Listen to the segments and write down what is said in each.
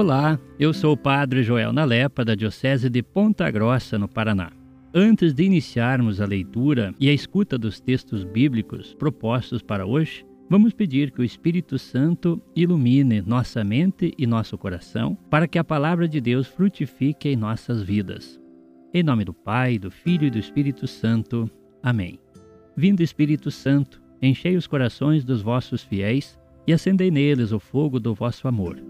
Olá, eu sou o Padre Joel Nalepa, da Diocese de Ponta Grossa, no Paraná. Antes de iniciarmos a leitura e a escuta dos textos bíblicos propostos para hoje, vamos pedir que o Espírito Santo ilumine nossa mente e nosso coração para que a palavra de Deus frutifique em nossas vidas. Em nome do Pai, do Filho e do Espírito Santo. Amém. Vindo Espírito Santo, enchei os corações dos vossos fiéis e acendei neles o fogo do vosso amor.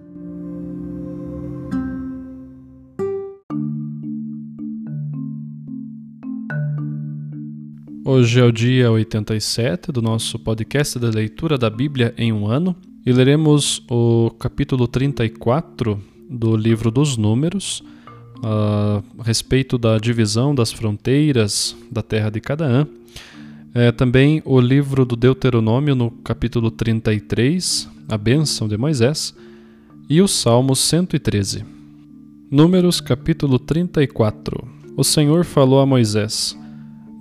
Hoje é o dia 87 do nosso podcast da leitura da Bíblia em um ano e leremos o capítulo 34 do livro dos Números a respeito da divisão das fronteiras da terra de Canaã. É, também o livro do Deuteronômio no capítulo 33, a bênção de Moisés, e o Salmo 113. Números capítulo 34. O Senhor falou a Moisés: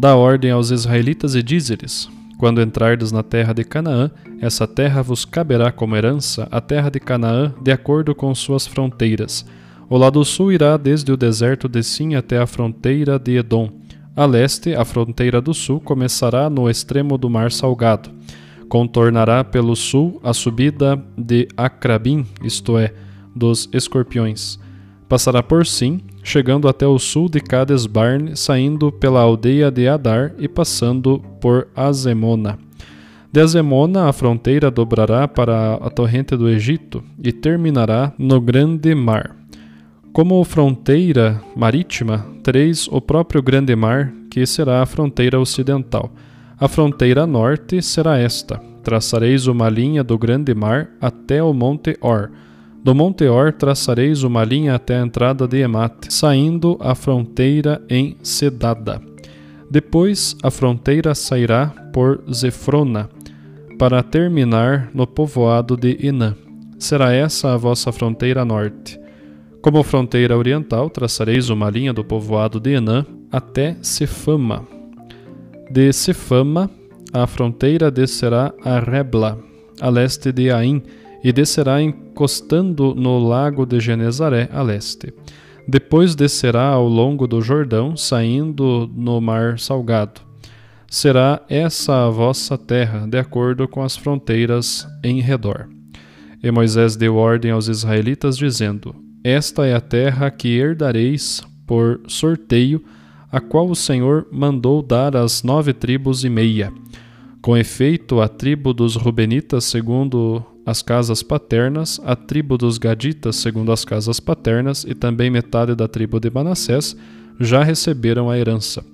Dá ordem aos israelitas e diz-lhes: Quando entrardes na terra de Canaã, essa terra vos caberá como herança, a terra de Canaã, de acordo com suas fronteiras. O lado sul irá desde o deserto de Sim até a fronteira de Edom. A leste, a fronteira do sul começará no extremo do Mar Salgado. Contornará pelo sul a subida de Acrabim, isto é, dos escorpiões. Passará por Sim, chegando até o sul de Cades Barne, saindo pela aldeia de Adar e passando por Azemona. De Azemona, a fronteira dobrará para a torrente do Egito e terminará no Grande Mar. Como fronteira marítima, tereis o próprio Grande Mar, que será a fronteira ocidental. A fronteira norte será esta: traçareis uma linha do Grande Mar até o Monte Or do Monte Or traçareis uma linha até a entrada de Emate, saindo a fronteira em Sedada. Depois a fronteira sairá por Zefrona, para terminar no povoado de Inã. Será essa a vossa fronteira norte. Como fronteira oriental, traçareis uma linha do povoado de Enã até Cefama. De Cefama, a fronteira descerá a Rebla, a leste de Ain, e descerá encostando no lago de Genezaré a leste. Depois descerá ao longo do Jordão, saindo no mar salgado. Será essa a vossa terra, de acordo com as fronteiras em redor. E Moisés deu ordem aos israelitas, dizendo: Esta é a terra que herdareis por sorteio, a qual o Senhor mandou dar às nove tribos e meia. Com efeito, a tribo dos Rubenitas, segundo as casas paternas, a tribo dos Gaditas, segundo as casas paternas, e também metade da tribo de Manassés, já receberam a herança.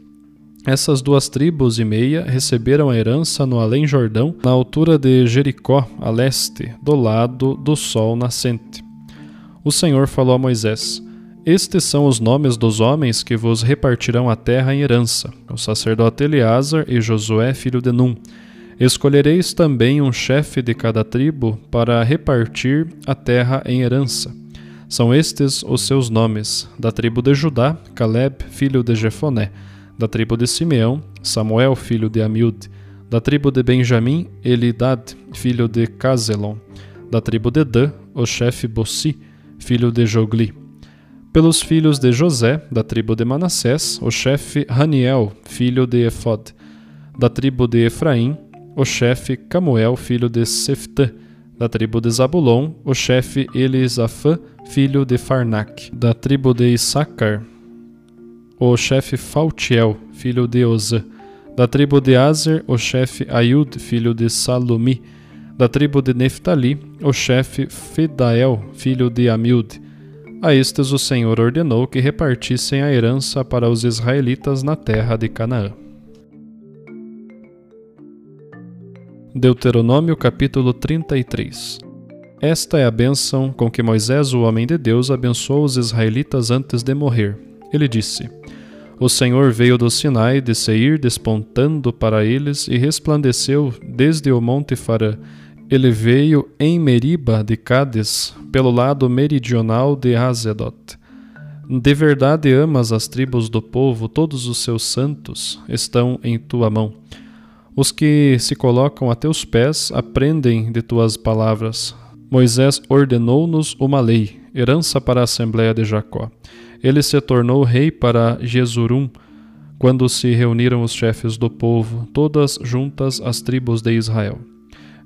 Essas duas tribos e meia receberam a herança no Além Jordão, na altura de Jericó, a leste, do lado do sol nascente. O Senhor falou a Moisés: Estes são os nomes dos homens que vos repartirão a terra em herança: o sacerdote Eleazar e Josué, filho de Num Escolhereis também um chefe de cada tribo para repartir a terra em herança. São estes os seus nomes: da tribo de Judá, Caleb, filho de Jefoné, da tribo de Simeão, Samuel, filho de Amiud, da tribo de Benjamim, Elidad, filho de Cazelon, da tribo de Dan, o chefe Bossi, filho de Jogli. Pelos filhos de José, da tribo de Manassés, o chefe Haniel, filho de Efod, da tribo de Efraim, o chefe Camuel, filho de Seftã, da tribo de Zabulon, o chefe Elisafã, filho de Farnac, da tribo de Issacar, o chefe Faltiel, filho de Ozã, da tribo de Azer, o chefe Ayud, filho de Salumi, da tribo de Neftali, o chefe Fedael, filho de Amiud. A estes o Senhor ordenou que repartissem a herança para os israelitas na terra de Canaã. Deuteronômio capítulo 33 Esta é a bênção com que Moisés, o homem de Deus, abençoou os israelitas antes de morrer. Ele disse: O Senhor veio do Sinai de Seir, despontando para eles, e resplandeceu desde o monte Farã. Ele veio em Meriba de Cádiz, pelo lado meridional de Hazedot. De verdade amas as tribos do povo, todos os seus santos estão em tua mão. Os que se colocam a teus pés aprendem de tuas palavras. Moisés ordenou-nos uma lei, herança para a Assembleia de Jacó. Ele se tornou rei para Jesurum, quando se reuniram os chefes do povo, todas juntas as tribos de Israel.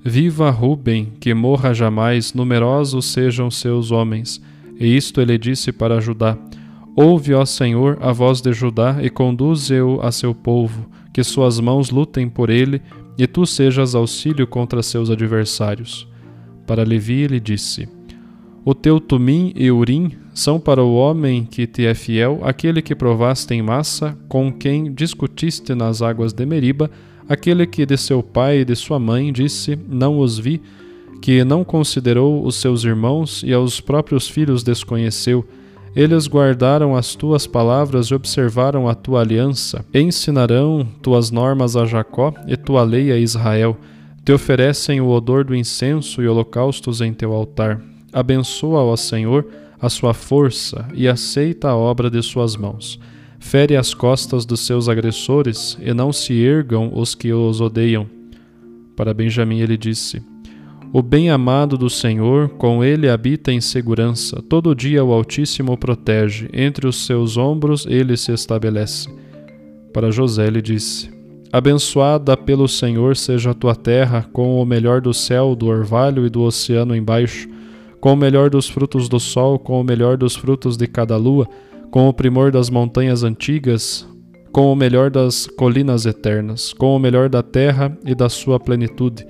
Viva Ruben, que morra jamais, numerosos sejam seus homens. E isto ele disse para Judá: Ouve, ó Senhor, a voz de Judá e conduze-o a seu povo que suas mãos lutem por ele e tu sejas auxílio contra seus adversários. Para Levi ele disse: O teu tumim e urim são para o homem que te é fiel, aquele que provaste em massa, com quem discutiste nas águas de Meriba, aquele que de seu pai e de sua mãe disse: Não os vi, que não considerou os seus irmãos e aos próprios filhos desconheceu eles guardaram as tuas palavras e observaram a tua aliança. Ensinarão tuas normas a Jacó e tua lei a Israel. Te oferecem o odor do incenso e holocaustos em teu altar. Abençoa, ó Senhor, a sua força e aceita a obra de suas mãos. Fere as costas dos seus agressores e não se ergam os que os odeiam. Para Benjamim ele disse: o bem-amado do Senhor, com ele habita em segurança. Todo dia o Altíssimo o protege, entre os seus ombros ele se estabelece. Para José ele disse: Abençoada pelo Senhor seja a tua terra, com o melhor do céu, do orvalho e do oceano embaixo, com o melhor dos frutos do sol, com o melhor dos frutos de cada lua, com o primor das montanhas antigas, com o melhor das colinas eternas, com o melhor da terra e da sua plenitude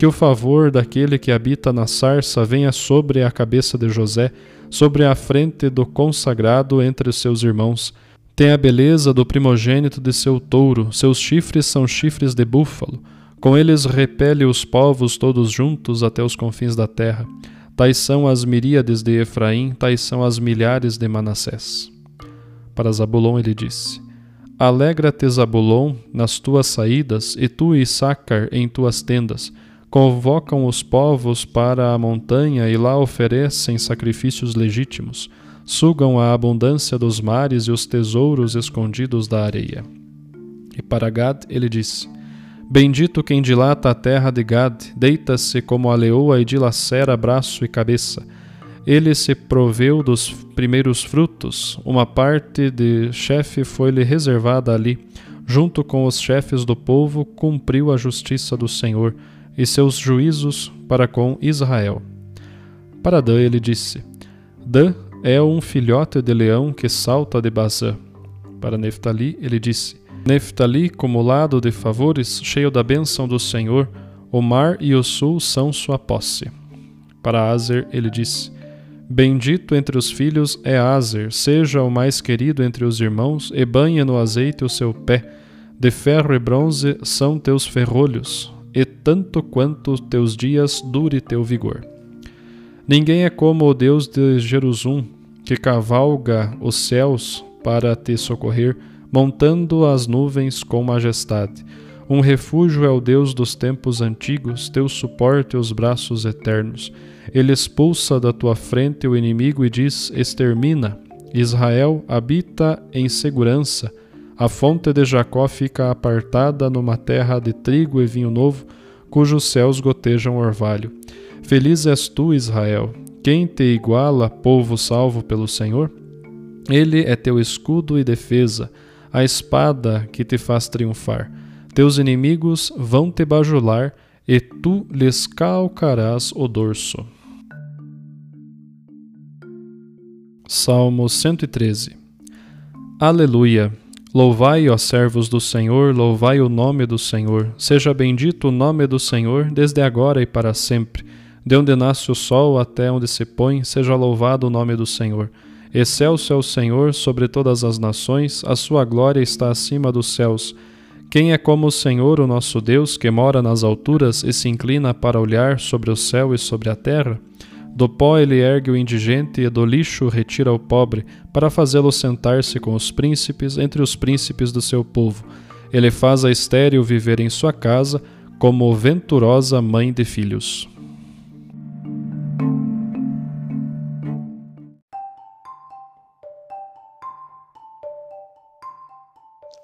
que o favor daquele que habita na sarça venha sobre a cabeça de José, sobre a frente do consagrado entre os seus irmãos. Tem a beleza do primogênito de seu touro, seus chifres são chifres de búfalo. Com eles repele os povos todos juntos até os confins da terra. Tais são as miríades de Efraim, tais são as milhares de Manassés. Para Zabulon ele disse: Alegra-te, Zabulon, nas tuas saídas, e tu, Issacar, em tuas tendas convocam os povos para a montanha e lá oferecem sacrifícios legítimos, sugam a abundância dos mares e os tesouros escondidos da areia. E para Gad ele disse: Bendito quem dilata a terra de Gad, deita-se como a leoa e dilacera braço e cabeça. Ele se proveu dos primeiros frutos, uma parte de chefe foi-lhe reservada ali. Junto com os chefes do povo, cumpriu a justiça do Senhor e seus juízos para com Israel. Para Dan ele disse: Dan é um filhote de leão que salta de Bazã. Para Neftali ele disse: Neftali, cumulado de favores, cheio da bênção do Senhor, o mar e o sul são sua posse. Para Azer ele disse: Bendito entre os filhos é Azer, seja o mais querido entre os irmãos, e banhe no azeite o seu pé. De ferro e bronze são teus ferrolhos, e tanto quanto teus dias dure teu vigor. Ninguém é como o Deus de Jerusalém, que cavalga os céus para te socorrer, montando as nuvens com majestade. Um refúgio é o Deus dos tempos antigos, teu suporte os braços eternos. Ele expulsa da tua frente o inimigo e diz: Extermina. Israel habita em segurança. A fonte de Jacó fica apartada numa terra de trigo e vinho novo, cujos céus gotejam orvalho. Feliz és tu, Israel. Quem te iguala, povo salvo pelo Senhor? Ele é teu escudo e defesa, a espada que te faz triunfar. Teus inimigos vão te bajular e tu lhes calcarás o dorso. Salmo 113 Aleluia! Louvai, ó servos do Senhor, louvai o nome do Senhor. Seja bendito o nome do Senhor, desde agora e para sempre. De onde nasce o sol até onde se põe, seja louvado o nome do Senhor. Excelso é o Senhor sobre todas as nações, a sua glória está acima dos céus. Quem é como o Senhor, o nosso Deus, que mora nas alturas e se inclina para olhar sobre o céu e sobre a terra? Do pó ele ergue o indigente e do lixo retira o pobre, para fazê-lo sentar-se com os príncipes entre os príncipes do seu povo. Ele faz a estéril viver em sua casa, como venturosa mãe de filhos.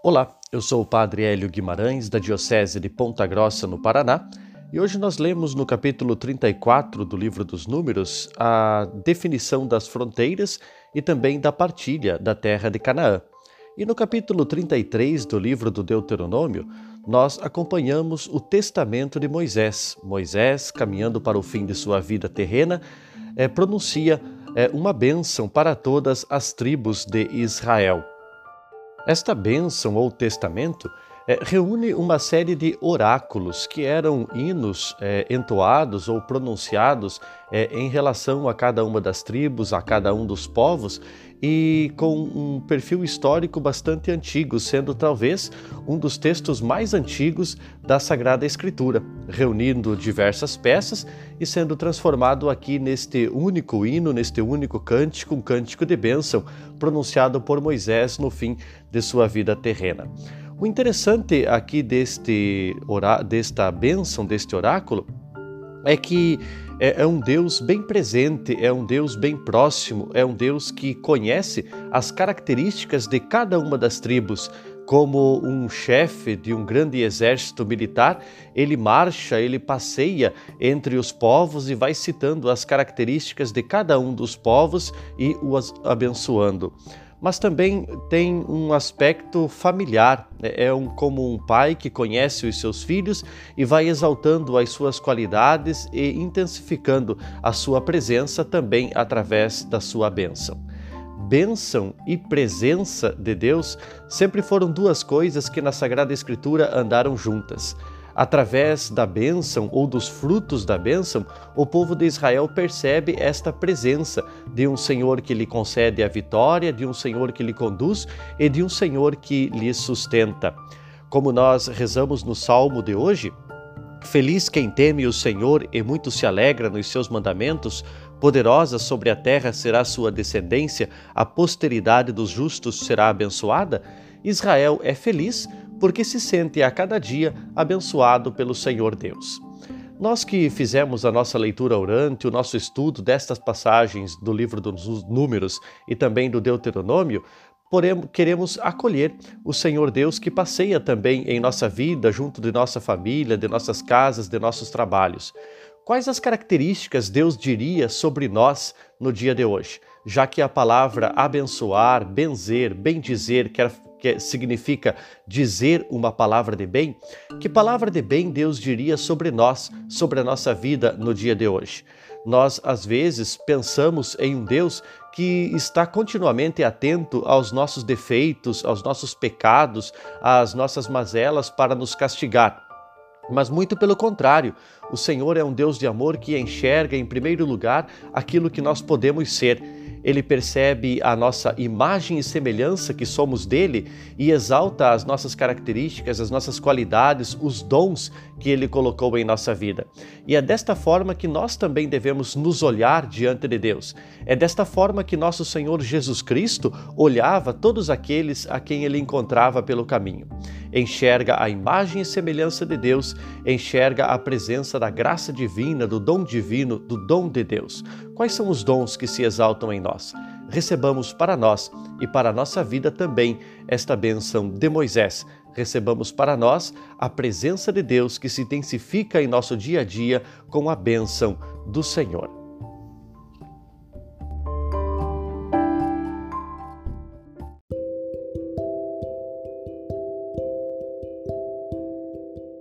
Olá, eu sou o Padre Hélio Guimarães, da Diocese de Ponta Grossa, no Paraná e hoje nós lemos no capítulo 34 do livro dos Números a definição das fronteiras e também da partilha da terra de Canaã. E no capítulo 33 do livro do Deuteronômio, nós acompanhamos o testamento de Moisés. Moisés, caminhando para o fim de sua vida terrena, é, pronuncia é, uma bênção para todas as tribos de Israel. Esta bênção ou testamento é, reúne uma série de oráculos que eram hinos é, entoados ou pronunciados é, em relação a cada uma das tribos, a cada um dos povos e com um perfil histórico bastante antigo, sendo talvez um dos textos mais antigos da Sagrada Escritura, reunindo diversas peças e sendo transformado aqui neste único hino, neste único cântico, um cântico de bênção pronunciado por Moisés no fim de sua vida terrena. O interessante aqui deste desta bênção, deste oráculo, é que é, é, um Deus bem presente, é um Deus bem próximo, é um Deus que conhece as características de cada uma das tribos. Como um chefe de um grande exército militar, ele marcha, ele passeia entre os povos e vai citando as características de cada um dos povos e os abençoando mas também tem um aspecto familiar. Né? É um, como um pai que conhece os seus filhos e vai exaltando as suas qualidades e intensificando a sua presença também através da sua bênção. Bênção e presença de Deus sempre foram duas coisas que na Sagrada Escritura andaram juntas. Através da bênção ou dos frutos da bênção, o povo de Israel percebe esta presença de um Senhor que lhe concede a vitória, de um Senhor que lhe conduz e de um Senhor que lhe sustenta. Como nós rezamos no salmo de hoje, Feliz quem teme o Senhor e muito se alegra nos seus mandamentos, poderosa sobre a terra será sua descendência, a posteridade dos justos será abençoada. Israel é feliz porque se sente a cada dia abençoado pelo Senhor Deus. Nós que fizemos a nossa leitura orante, o nosso estudo destas passagens do livro dos Números e também do Deuteronômio, queremos acolher o Senhor Deus que passeia também em nossa vida, junto de nossa família, de nossas casas, de nossos trabalhos. Quais as características Deus diria sobre nós no dia de hoje? Já que a palavra abençoar, benzer, bendizer quer que significa dizer uma palavra de bem, que palavra de bem Deus diria sobre nós, sobre a nossa vida no dia de hoje? Nós, às vezes, pensamos em um Deus que está continuamente atento aos nossos defeitos, aos nossos pecados, às nossas mazelas para nos castigar. Mas muito pelo contrário, o Senhor é um Deus de amor que enxerga, em primeiro lugar, aquilo que nós podemos ser ele percebe a nossa imagem e semelhança que somos dele e exalta as nossas características, as nossas qualidades, os dons que ele colocou em nossa vida. E é desta forma que nós também devemos nos olhar diante de Deus. É desta forma que nosso Senhor Jesus Cristo olhava todos aqueles a quem ele encontrava pelo caminho. Enxerga a imagem e semelhança de Deus, enxerga a presença da graça divina, do dom divino, do dom de Deus. Quais são os dons que se exaltam em nós? Recebamos para nós e para a nossa vida também esta bênção de Moisés. Recebamos para nós a presença de Deus que se intensifica em nosso dia a dia com a bênção do Senhor.